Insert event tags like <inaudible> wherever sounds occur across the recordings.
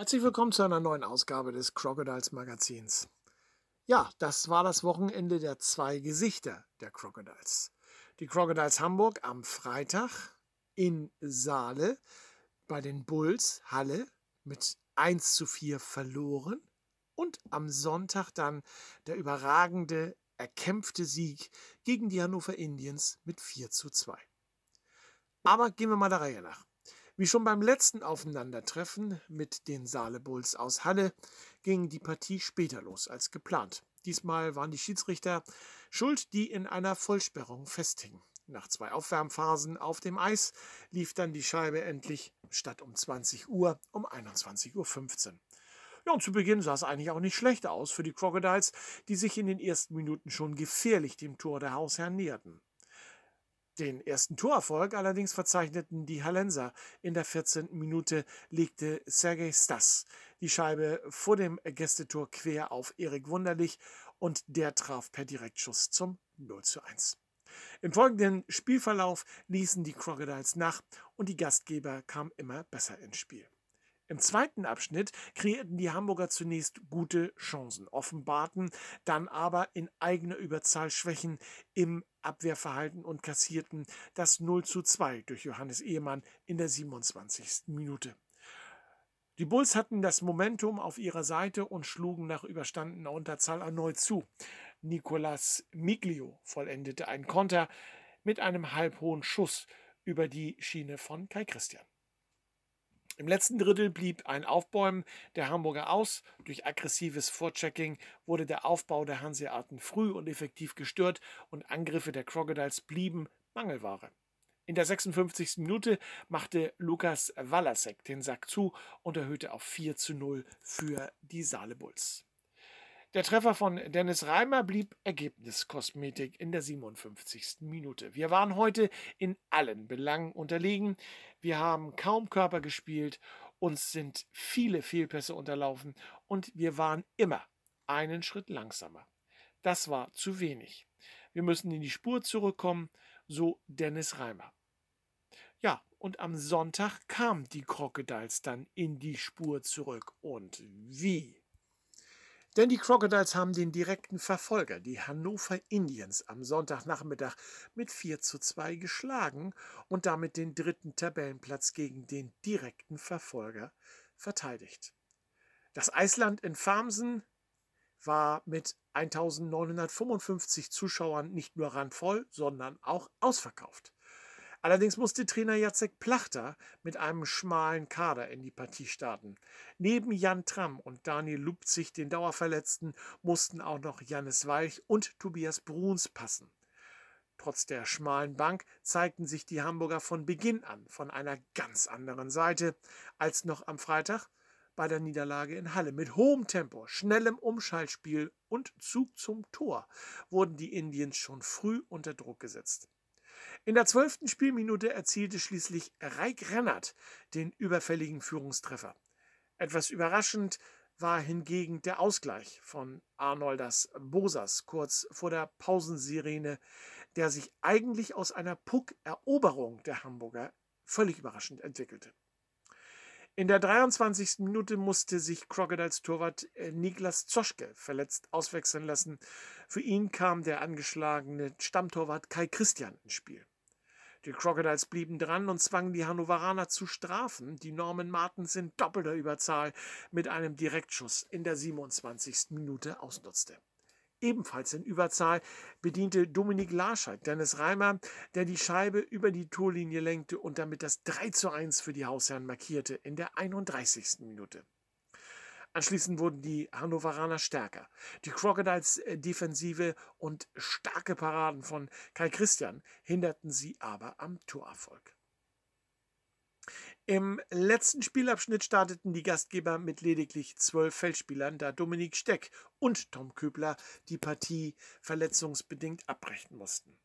Herzlich willkommen zu einer neuen Ausgabe des Crocodiles Magazins. Ja, das war das Wochenende der zwei Gesichter der Crocodiles. Die Crocodiles Hamburg am Freitag in Saale bei den Bulls Halle mit 1 zu 4 verloren und am Sonntag dann der überragende, erkämpfte Sieg gegen die Hannover Indians mit 4 zu 2. Aber gehen wir mal der Reihe nach. Wie schon beim letzten Aufeinandertreffen mit den Saale Bulls aus Halle ging die Partie später los als geplant. Diesmal waren die Schiedsrichter schuld, die in einer Vollsperrung festhingen. Nach zwei Aufwärmphasen auf dem Eis lief dann die Scheibe endlich statt um 20 Uhr um 21.15 Uhr. Ja, und zu Beginn sah es eigentlich auch nicht schlecht aus für die Crocodiles, die sich in den ersten Minuten schon gefährlich dem Tor der Hausherren näherten. Den ersten Torerfolg allerdings verzeichneten die Hallenser. In der 14. Minute legte Sergei Stas die Scheibe vor dem Gästetor quer auf Erik Wunderlich und der traf per Direktschuss zum 0 zu 1. Im folgenden Spielverlauf ließen die Crocodiles nach und die Gastgeber kamen immer besser ins Spiel. Im zweiten Abschnitt kreierten die Hamburger zunächst gute Chancen, offenbarten dann aber in eigener Überzahl Schwächen im Abwehrverhalten und kassierten das 0 zu 2 durch Johannes Ehemann in der 27. Minute. Die Bulls hatten das Momentum auf ihrer Seite und schlugen nach überstandener Unterzahl erneut zu. Nicolas Miglio vollendete einen Konter mit einem halbhohen Schuss über die Schiene von Kai Christian. Im letzten Drittel blieb ein Aufbäumen der Hamburger aus. Durch aggressives Vorchecking wurde der Aufbau der Hanseaten früh und effektiv gestört und Angriffe der Crocodiles blieben Mangelware. In der 56. Minute machte Lukas Walasek den Sack zu und erhöhte auf 4 zu 0 für die Saale Bulls. Der Treffer von Dennis Reimer blieb Ergebniskosmetik in der 57. Minute. Wir waren heute in allen Belangen unterlegen. Wir haben kaum Körper gespielt, uns sind viele Fehlpässe unterlaufen und wir waren immer einen Schritt langsamer. Das war zu wenig. Wir müssen in die Spur zurückkommen, so Dennis Reimer. Ja, und am Sonntag kamen die Crocodiles dann in die Spur zurück. Und wie? Denn die Crocodiles haben den direkten Verfolger, die Hannover Indians, am Sonntagnachmittag mit 4 zu 2 geschlagen und damit den dritten Tabellenplatz gegen den direkten Verfolger verteidigt. Das Eisland in Farmsen war mit 1955 Zuschauern nicht nur randvoll, sondern auch ausverkauft. Allerdings musste Trainer Jacek Plachter mit einem schmalen Kader in die Partie starten. Neben Jan Tramm und Daniel Lupzig, den Dauerverletzten, mussten auch noch Jannis Weich und Tobias Bruns passen. Trotz der schmalen Bank zeigten sich die Hamburger von Beginn an von einer ganz anderen Seite als noch am Freitag bei der Niederlage in Halle. Mit hohem Tempo, schnellem Umschaltspiel und Zug zum Tor wurden die Indiens schon früh unter Druck gesetzt. In der zwölften Spielminute erzielte schließlich Reik Rennert den überfälligen Führungstreffer. Etwas überraschend war hingegen der Ausgleich von Arnolders Bosas kurz vor der Pausensirene, der sich eigentlich aus einer Puck-Eroberung der Hamburger völlig überraschend entwickelte. In der 23. Minute musste sich Crocodiles Torwart äh, Niklas Zoschke verletzt auswechseln lassen. Für ihn kam der angeschlagene Stammtorwart Kai Christian ins Spiel. Die Crocodiles blieben dran und zwangen die Hannoveraner zu strafen, die Norman Martens in doppelter Überzahl mit einem Direktschuss in der 27. Minute ausnutzte. Ebenfalls in Überzahl bediente Dominik Larscheid Dennis Reimer, der die Scheibe über die Torlinie lenkte und damit das 3 zu 1 für die Hausherren markierte in der 31. Minute. Anschließend wurden die Hannoveraner stärker. Die Crocodiles äh, Defensive und starke Paraden von Kai Christian hinderten sie aber am Torerfolg. Im letzten Spielabschnitt starteten die Gastgeber mit lediglich zwölf Feldspielern, da Dominik Steck und Tom Köbler die Partie verletzungsbedingt abbrechen mussten.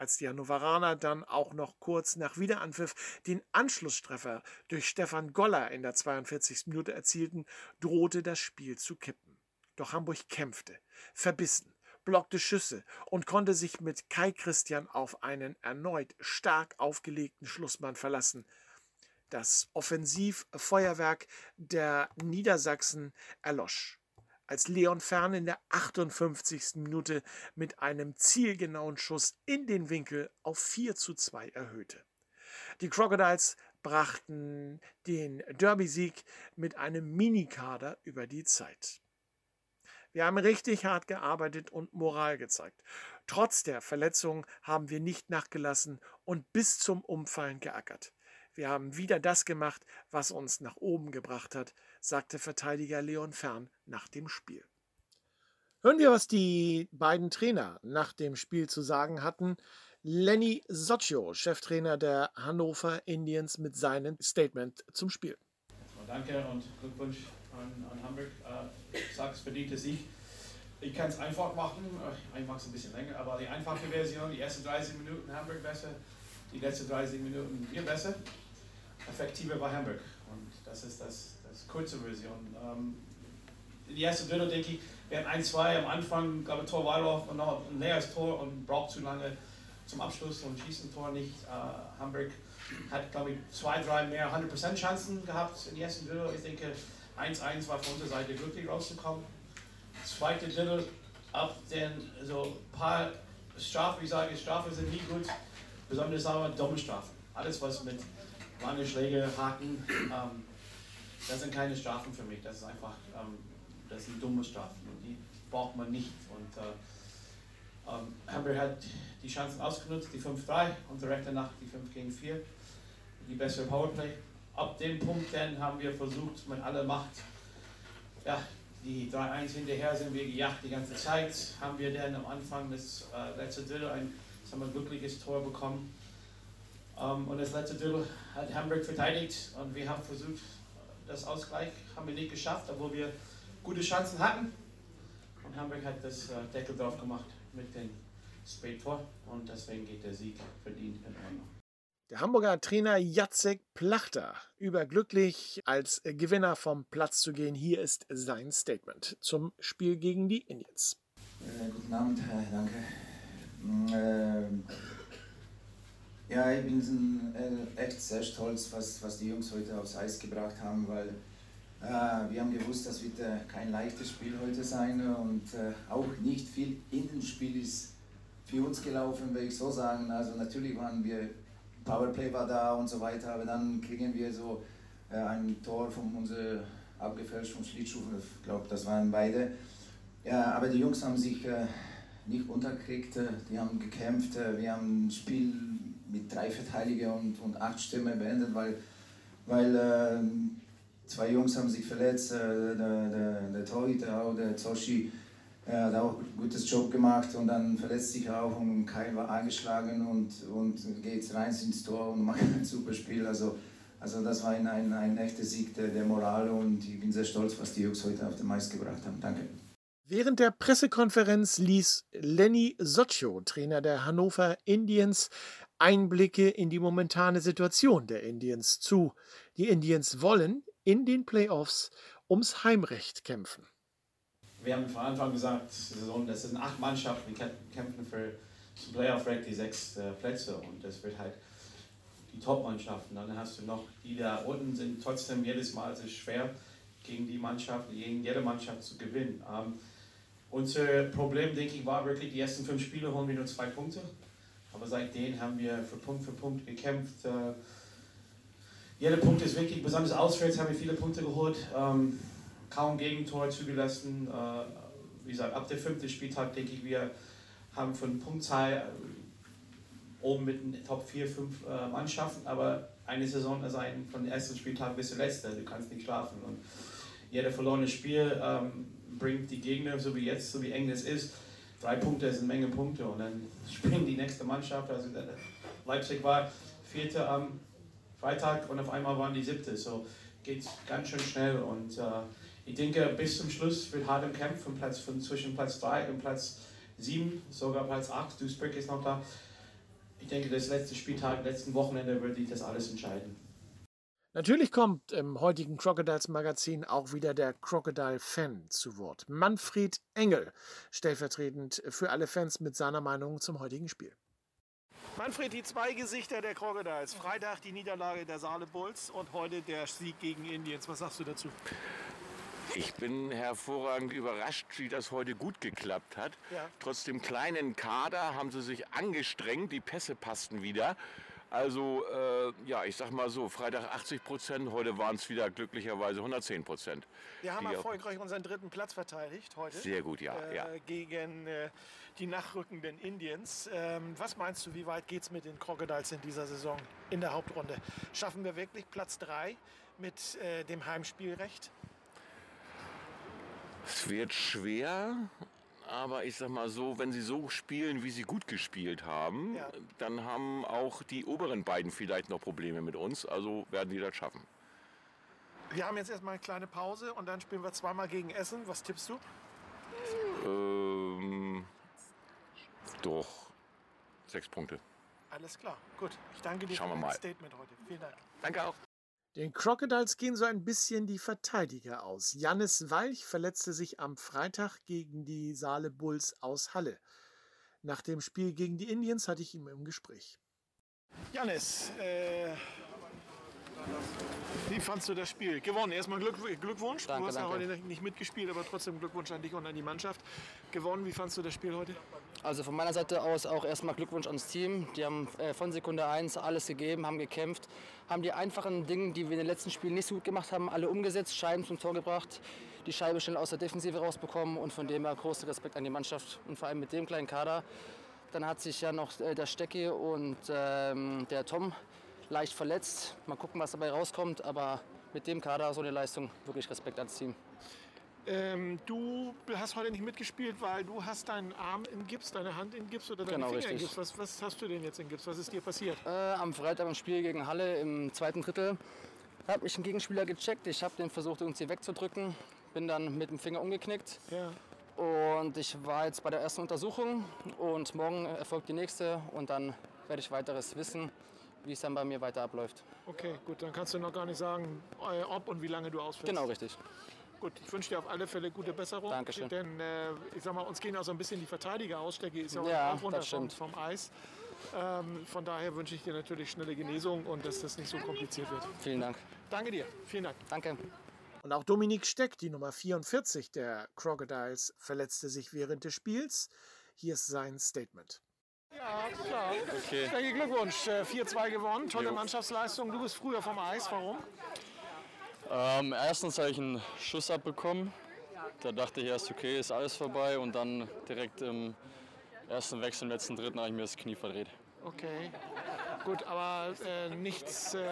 Als die Hannoveraner dann auch noch kurz nach Wiederanpfiff den Anschlusstreffer durch Stefan Goller in der 42. Minute erzielten, drohte das Spiel zu kippen. Doch Hamburg kämpfte, verbissen, blockte Schüsse und konnte sich mit Kai Christian auf einen erneut stark aufgelegten Schlussmann verlassen. Das Offensivfeuerwerk der Niedersachsen erlosch als Leon Fern in der 58. Minute mit einem zielgenauen Schuss in den Winkel auf 4 zu 2 erhöhte. Die Crocodiles brachten den Derby-Sieg mit einem Minikader über die Zeit. Wir haben richtig hart gearbeitet und Moral gezeigt. Trotz der Verletzungen haben wir nicht nachgelassen und bis zum Umfallen geackert. Wir haben wieder das gemacht, was uns nach oben gebracht hat, sagte Verteidiger Leon Fern nach dem Spiel. Hören wir, was die beiden Trainer nach dem Spiel zu sagen hatten. Lenny Soccio, Cheftrainer der Hannover Indians, mit seinem Statement zum Spiel. Danke und Glückwunsch an, an Hamburg. Äh, ich sage es verdiente Sieg. Ich kann es einfach machen, ich mache es ein bisschen länger, aber die einfache Version, die ersten 30 Minuten Hamburg besser, die letzten 30 Minuten wir besser. Effektiver war Hamburg und das ist das, das kurze Version. Ähm, die erste Drittel denke ich, wir hatten ein, zwei am Anfang, glaube Tor Weilow und noch ein leeres Tor und braucht zu lange zum Abschluss und schießen Tor nicht. Äh, Hamburg hat, glaube ich, zwei, drei mehr 100% Chancen gehabt in der ersten Drittel. Ich denke, 1-1 war von unserer Seite glücklich rauszukommen. Zweite Drittel, ab den so ein paar Strafen, ich sage, Strafen sind nie gut, besonders aber dumme Strafen. Alles, was mit lange Schläge, Haken, ähm, das sind keine Strafen für mich. Das ist einfach, ähm, das sind dumme Strafen und die braucht man nicht. Und äh, ähm, Hamburg hat die Chancen ausgenutzt, die 5-3 und direkt danach die 5 gegen 4, die bessere Powerplay. Ab dem Punkt dann haben wir versucht, mit aller Macht, ja, die 3-1 hinterher sind wir gejagt die ganze Zeit. Haben wir dann am Anfang des äh, letzten Drittel ein sagen glückliches Tor bekommen. Ähm, und das letzte Drittel hat Hamburg verteidigt und wir haben versucht, das Ausgleich haben wir nicht geschafft, obwohl wir gute Chancen hatten. Und Hamburg hat das äh, Deckel drauf gemacht mit dem Spättor und deswegen geht der Sieg verdient in Ordnung. Der Hamburger Trainer Jacek Plachter überglücklich als Gewinner vom Platz zu gehen. Hier ist sein Statement zum Spiel gegen die Indians. Äh, guten Abend, danke. Mm, äh, ja, ich bin äh, echt sehr stolz, was, was die Jungs heute aufs Eis gebracht haben, weil äh, wir haben gewusst, das wird äh, kein leichtes Spiel heute sein und auch nicht viel in dem Spiel ist für uns gelaufen, will ich so sagen. Also natürlich waren wir Powerplay war da und so weiter, aber dann kriegen wir so äh, ein Tor von unser abgefälscht vom Schlittschuh, ich glaube, das waren beide. Ja, aber die Jungs haben sich äh, nicht unterkriegt, äh, die haben gekämpft, äh, wir haben ein Spiel mit drei Verteidiger und, und acht Stimmen beendet, weil, weil ähm, zwei Jungs haben sich verletzt, äh, der, der, der Torhüter, auch der Zoshi, er hat auch ein gutes Job gemacht und dann verletzt sich auch und Kai war angeschlagen und, und geht rein ins Tor und macht ein super Spiel. Also, also das war ein, ein, ein echter Sieg der, der Moral und ich bin sehr stolz, was die Jungs heute auf den Mais gebracht haben. Danke. Während der Pressekonferenz ließ Lenny Soccio, Trainer der Hannover Indians, Einblicke in die momentane Situation der Indians zu. Die Indians wollen in den Playoffs ums Heimrecht kämpfen wir haben von Anfang gesagt, Saison, das sind acht Mannschaften, die kämpfen für zum Playoff-Rack die sechs äh, Plätze und das wird halt die Top-Mannschaften. Dann hast du noch die da unten sind trotzdem jedes Mal sehr schwer gegen die Mannschaft, gegen jede Mannschaft zu gewinnen. Ähm, unser Problem, denke ich, war wirklich, die ersten fünf Spiele holen wir nur zwei Punkte. Aber seitdem haben wir für Punkt für Punkt gekämpft. Äh, jeder Punkt ist wichtig, besonders auswärts haben wir viele Punkte geholt. Ähm, kaum Gegentor zugelassen. Äh, wie gesagt, ab der fünften Spieltag denke ich, wir haben von Punktzahl äh, oben mit den Top 4, 5 äh, Mannschaften, aber eine Saison sein von dem ersten Spieltag bis zum letzten, du kannst nicht schlafen. Und jeder verlorene Spiel ähm, bringt die Gegner, so wie jetzt, so wie eng es ist, drei Punkte ist eine Menge Punkte und dann <laughs> springt die nächste Mannschaft, also Leipzig war vierte am Freitag und auf einmal waren die siebte, so geht ganz schön schnell und äh, ich denke, bis zum Schluss wird hart im Kampf von Platz, von zwischen Platz 3 und Platz 7, sogar Platz 8. Duisburg ist noch da. Ich denke, das letzte Spieltag, letzten Wochenende wird sich das alles entscheiden. Natürlich kommt im heutigen Crocodiles Magazin auch wieder der Crocodile-Fan zu Wort. Manfred Engel, stellvertretend für alle Fans mit seiner Meinung zum heutigen Spiel. Manfred, die zwei Gesichter der Crocodiles. Freitag die Niederlage der Saale Bulls und heute der Sieg gegen Indiens. Was sagst du dazu? Ich bin hervorragend überrascht, wie das heute gut geklappt hat. Ja. Trotz dem kleinen Kader haben sie sich angestrengt, die Pässe passten wieder. Also, äh, ja, ich sag mal so, Freitag 80 Prozent, heute waren es wieder glücklicherweise 110 Prozent. Wir haben erfolgreich unseren dritten Platz verteidigt heute. Sehr gut, ja, äh, ja. Gegen äh, die nachrückenden Indiens. Ähm, was meinst du, wie weit geht es mit den Crocodiles in dieser Saison in der Hauptrunde? Schaffen wir wirklich Platz 3 mit äh, dem Heimspielrecht? Es wird schwer, aber ich sag mal so, wenn sie so spielen, wie sie gut gespielt haben, Ja. dann haben auch die oberen beiden vielleicht noch Probleme mit uns. Also werden die das schaffen. Wir haben jetzt erstmal eine kleine Pause und dann spielen wir zweimal gegen Essen. Was tippst du? Ähm, doch, sechs Punkte. Alles klar, gut. Ich danke dir Schauen für dein. Statement heute. Vielen Dank. Danke auch. Den Crocodiles gehen so ein bisschen die Verteidiger aus. Jannis Walch verletzte sich am Freitag gegen die Saale Bulls aus Halle. Nach dem Spiel gegen die Indians hatte ich ihn im Gespräch. Jannis, äh, wie fandst du das Spiel? Gewonnen. Erstmal Glück, Glückwunsch. Danke, du hast ja danke. heute nicht mitgespielt, aber trotzdem Glückwunsch an dich und an die Mannschaft. Gewonnen. Wie fandst du das Spiel heute? Also von meiner Seite aus auch erstmal Glückwunsch ans Team. Die haben äh, von Sekunde 1 alles gegeben, haben gekämpft, haben die einfachen Dinge, die wir in den letzten Spielen nicht so gut gemacht haben, alle umgesetzt, Scheiben zum Tor gebracht, die Scheibe schnell aus der Defensive rausbekommen und von dem her großen Respekt an die Mannschaft und vor allem mit dem kleinen Kader. Dann hat sich ja noch äh, der Stecki und ähm, der Tom leicht verletzt. Mal gucken, was dabei rauskommt, aber mit dem Kader so eine Leistung, wirklich Respekt ans Team. Ähm, du hast heute nicht mitgespielt, weil du hast deinen Arm in Gips, deine Hand in Gips oder deine Genau, Finger in richtig. Gips. Was, was hast du denn jetzt in Gips? Was ist dir passiert? Äh, am Freitag im Spiel gegen Halle im zweiten Drittel hat mich ein Gegenspieler gecheckt. Ich habe den versucht irgendwie wegzudrücken, bin dann mit dem Finger umgeknickt Ja. und ich war jetzt bei der ersten Untersuchung und morgen erfolgt die nächste und dann werde ich weiteres wissen, wie es dann bei mir weiter abläuft. Okay, gut, dann kannst du noch gar nicht sagen, äh, ob und wie lange du ausfällst. Genau richtig. Gut, ich wünsche dir auf alle Fälle gute Besserung. Dankeschön. Denn äh, ich sag mal, uns gehen auch so ein bisschen die Verteidiger aus. Stecki ist ja, Ja, auch runter das vom, vom Eis. Ähm, von daher wünsche ich dir natürlich schnelle Genesung und dass das nicht so kompliziert wird. Vielen Dank. Danke dir. Vielen Dank. Danke. Und auch Dominik Steck, die Nummer 44 der Crocodiles, verletzte sich während des Spiels. Hier ist sein Statement. Ja, klar. Okay. Stecki, Glückwunsch. Äh, 4-2 gewonnen. Tolle Jo. Mannschaftsleistung. Du bist früher vom Eis. Warum? Ähm, erstens habe ich einen Schuss abbekommen. Da dachte ich erst, okay, ist alles vorbei. Und dann direkt im ersten Wechsel, im letzten Dritten, habe ich mir das Knie verdreht. Okay. Gut, aber äh, nichts äh,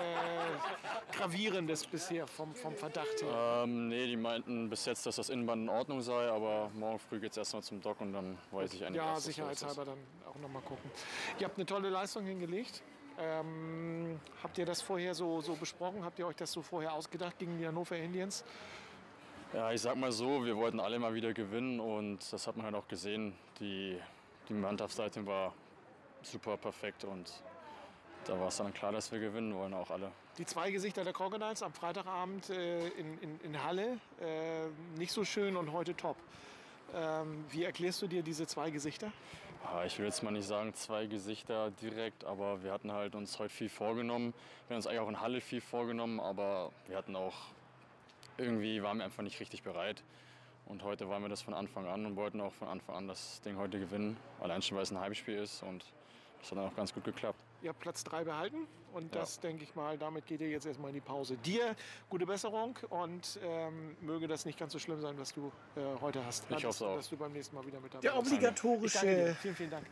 Gravierendes bisher vom, vom Verdacht her. Ähm, nee, die meinten bis jetzt, dass das Innenband in Ordnung sei. Aber morgen früh geht es erstmal zum Doc und dann weiß ich eigentlich ja, was sicherheitshalber dann auch nochmal gucken. Ihr habt eine tolle Leistung hingelegt. Ähm, habt ihr das vorher so, so besprochen? Habt ihr euch das so vorher ausgedacht gegen die Hannover Indians? Ja, ich sag mal so, wir wollten alle mal wieder gewinnen und das hat man halt auch gesehen. Die, die Mannschaftsseite war super perfekt und da war es dann klar, dass wir gewinnen wollen, auch alle. Die zwei Gesichter der Crocodiles am Freitagabend äh, in, in, in Halle, äh, nicht so schön und heute top. Ähm, wie erklärst du dir diese zwei Gesichter? Ja, ich will jetzt mal nicht sagen zwei Gesichter direkt, aber wir hatten halt uns heute viel vorgenommen. Wir haben uns eigentlich auch in Halle viel vorgenommen, aber wir hatten auch irgendwie waren wir einfach nicht richtig bereit. Und heute waren wir das von Anfang an und wollten auch von Anfang an das Ding heute gewinnen. Allein schon, weil es ein Heimspiel ist und das hat dann auch ganz gut geklappt. Ihr habt Platz 3 behalten und Ja. das denke ich mal, damit geht ihr jetzt erstmal in die Pause. Dir gute Besserung und ähm, möge das nicht ganz so schlimm sein, was du äh, heute hast. Ich hoffe auch. Dass du beim nächsten Mal wieder mit dabei Der bist. Obligatorische. Vielen, vielen Dank.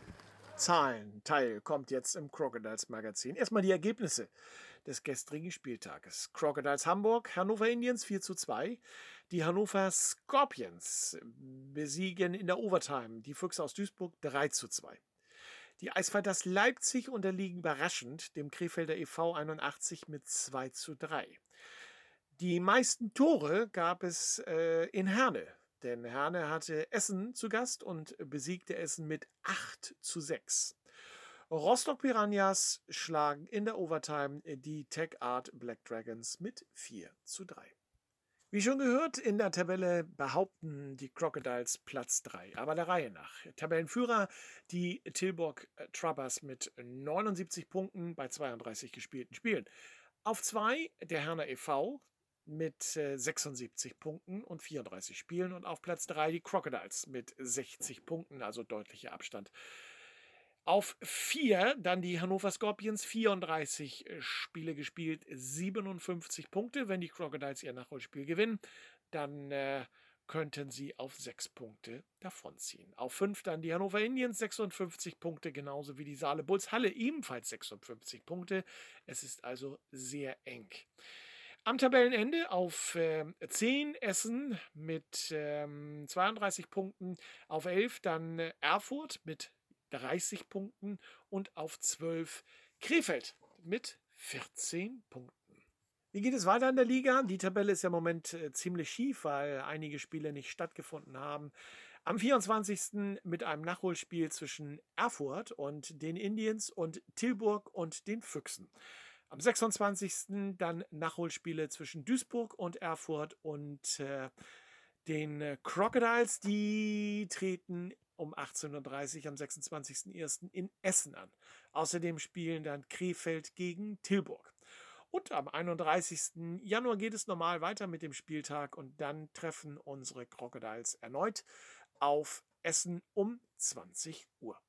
Zahlenteil kommt jetzt im Crocodiles Magazin. Erstmal die Ergebnisse des gestrigen Spieltages. Crocodiles Hamburg, Hannover Indians 4 zu 2. Die Hannover Scorpions besiegen in der Overtime die Füchse aus Duisburg 3 zu 2. Die Eisfighters Leipzig unterliegen überraschend dem Krefelder e.V. 81 mit 2 zu 3. Die meisten Tore gab es äh, in Herne, denn Herne hatte Essen zu Gast und besiegte Essen mit 8 zu 6. Rostock Piranhas schlagen in der Overtime die Tech Art Black Dragons mit 4 zu 3. Wie schon gehört, in der Tabelle behaupten die Crocodiles Platz 3. Aber der Reihe nach. Tabellenführer die Tilburg äh, Trubbers mit 79 Punkten bei 32 gespielten Spielen. Auf 2 der Herner e.V. mit 76 äh, Punkten und 34 Spielen. Und auf Platz 3 die Crocodiles mit 60 Punkten, also deutlicher Abstand. Auf 4 dann die Hannover Scorpions, 34 äh, Spiele gespielt, 57 Punkte. Wenn die Crocodiles ihr Nachholspiel gewinnen, dann äh, könnten sie auf 6 Punkte davonziehen. Auf 5 dann die Hannover Indians, 56 Punkte, genauso wie die Saale Bulls Halle, ebenfalls 56 Punkte. Es ist also sehr eng. Am Tabellenende auf äh, 10 Essen mit ähm, 32 Punkten, auf 11 dann äh, Erfurt mit 30 Punkten und auf 12 Krefeld mit 14 Punkten. Wie geht es weiter in der Liga? Die Tabelle ist ja im Moment äh, ziemlich schief, weil einige Spiele nicht stattgefunden haben. Am 24. mit einem Nachholspiel zwischen Erfurt und den Indians und Tilburg und den Füchsen. Am 26. dann Nachholspiele zwischen Duisburg und Erfurt und äh, den äh, Crocodiles. Die treten um 18.30 Uhr am 26.01. in Essen an. Außerdem spielen dann Krefeld gegen Tilburg. Und am 31. Januar geht es normal weiter mit dem Spieltag und dann treffen unsere Crocodiles erneut auf Essen um 20 Uhr.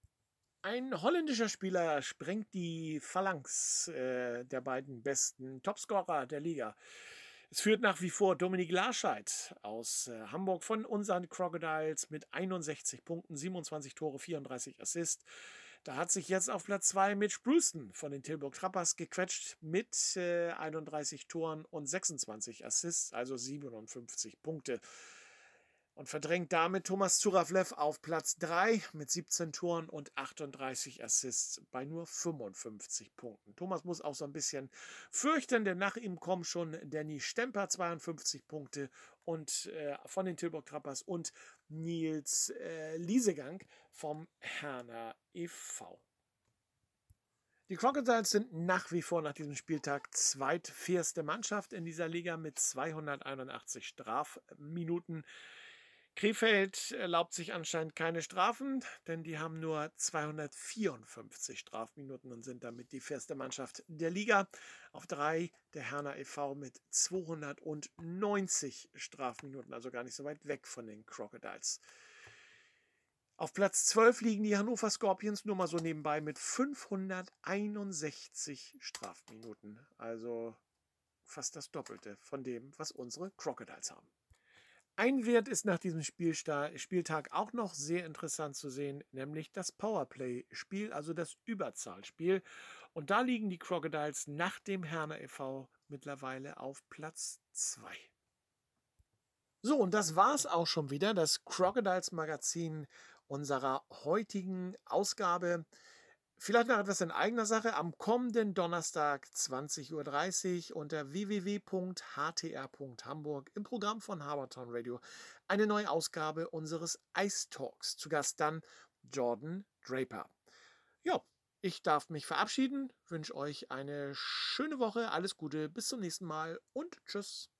Ein holländischer Spieler sprengt die Phalanx äh, der beiden besten Topscorer der Liga. Es führt nach wie vor Dominik Larscheid aus äh, Hamburg von unseren Crocodiles mit 61 Punkten, 27 Tore, 34 Assists. Da hat sich jetzt auf Platz 2 Mitch Brewston von den Tilburg Trappers gequetscht mit äh, 31 Toren und 26 Assists, also 57 Punkte und verdrängt damit Thomas Zuravlev auf Platz 3 mit 17 Toren und 38 Assists bei nur 55 Punkten. Thomas muss auch so ein bisschen fürchten, denn nach ihm kommen schon Danny Stemper 52 Punkte und äh, von den Tilburg Trappers und Nils äh, Liesegang vom Herner e.V. Die Crocodiles sind nach wie vor nach diesem Spieltag zweitfährste Mannschaft in dieser Liga mit 281 Strafminuten. Krefeld erlaubt sich anscheinend keine Strafen, denn die haben nur 254 Strafminuten und sind damit die feste Mannschaft der Liga. Auf drei der Herner e.V. mit 290 Strafminuten, also gar nicht so weit weg von den Crocodiles. Auf Platz 12 liegen die Hannover Scorpions nur mal so nebenbei mit 561 Strafminuten, also fast das Doppelte von dem, was unsere Crocodiles haben. Ein Wert ist nach diesem Spieltag auch noch sehr interessant zu sehen, nämlich das Powerplay-Spiel, also das Überzahlspiel. Und da liegen die Crocodiles nach dem Herner e.V. mittlerweile auf Platz 2. So, und das war's auch schon wieder, das Crocodiles Magazin unserer heutigen Ausgabe. Vielleicht noch etwas in eigener Sache. Am kommenden Donnerstag 20.30 Uhr unter www.htr.hamburg im Programm von Habertown Radio eine neue Ausgabe unseres Ice Talks. Zu Gast dann Jordan Draper. Ja, ich darf mich verabschieden, wünsche euch eine schöne Woche, alles Gute, bis zum nächsten Mal und tschüss.